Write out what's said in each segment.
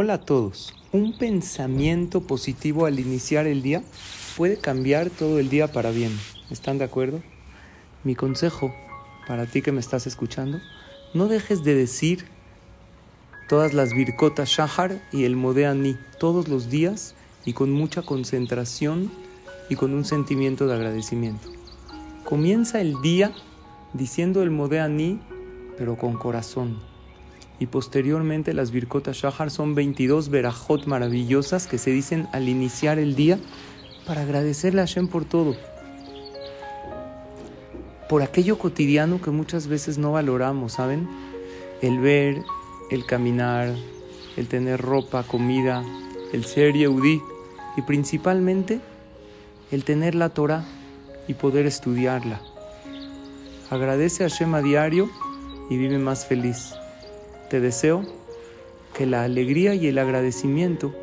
Hola a todos. Un pensamiento positivo al iniciar el día puede cambiar todo el día para bien. ¿Están de acuerdo? Mi consejo para ti que me estás escuchando, no dejes de decir todas las virkotas shahar y el modeani todos los días y con mucha concentración y con un sentimiento de agradecimiento. Comienza el día diciendo el modeani pero con corazón. Y posteriormente las virkotas shahar son 22 verajot maravillosas que se dicen al iniciar el día para agradecerle a Hashem por todo por aquello cotidiano que muchas veces no valoramos, ¿saben? El ver, el caminar, el tener ropa, comida, el ser Yehudi y principalmente el tener la Torah y poder estudiarla. Agradece a Hashem a diario y vive más feliz. Te deseo que la alegría y el agradecimiento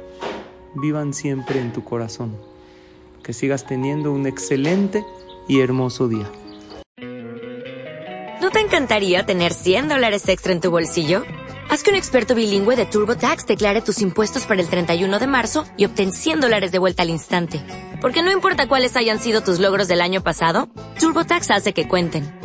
vivan siempre en tu corazón. Que sigas teniendo un excelente y hermoso día. ¿No te encantaría tener 100 dólares extra en tu bolsillo? Haz que un experto bilingüe de TurboTax declare tus impuestos para el 31 de marzo y obtén 100 dólares de vuelta al instante. Porque no importa cuáles hayan sido tus logros del año pasado, TurboTax hace que cuenten.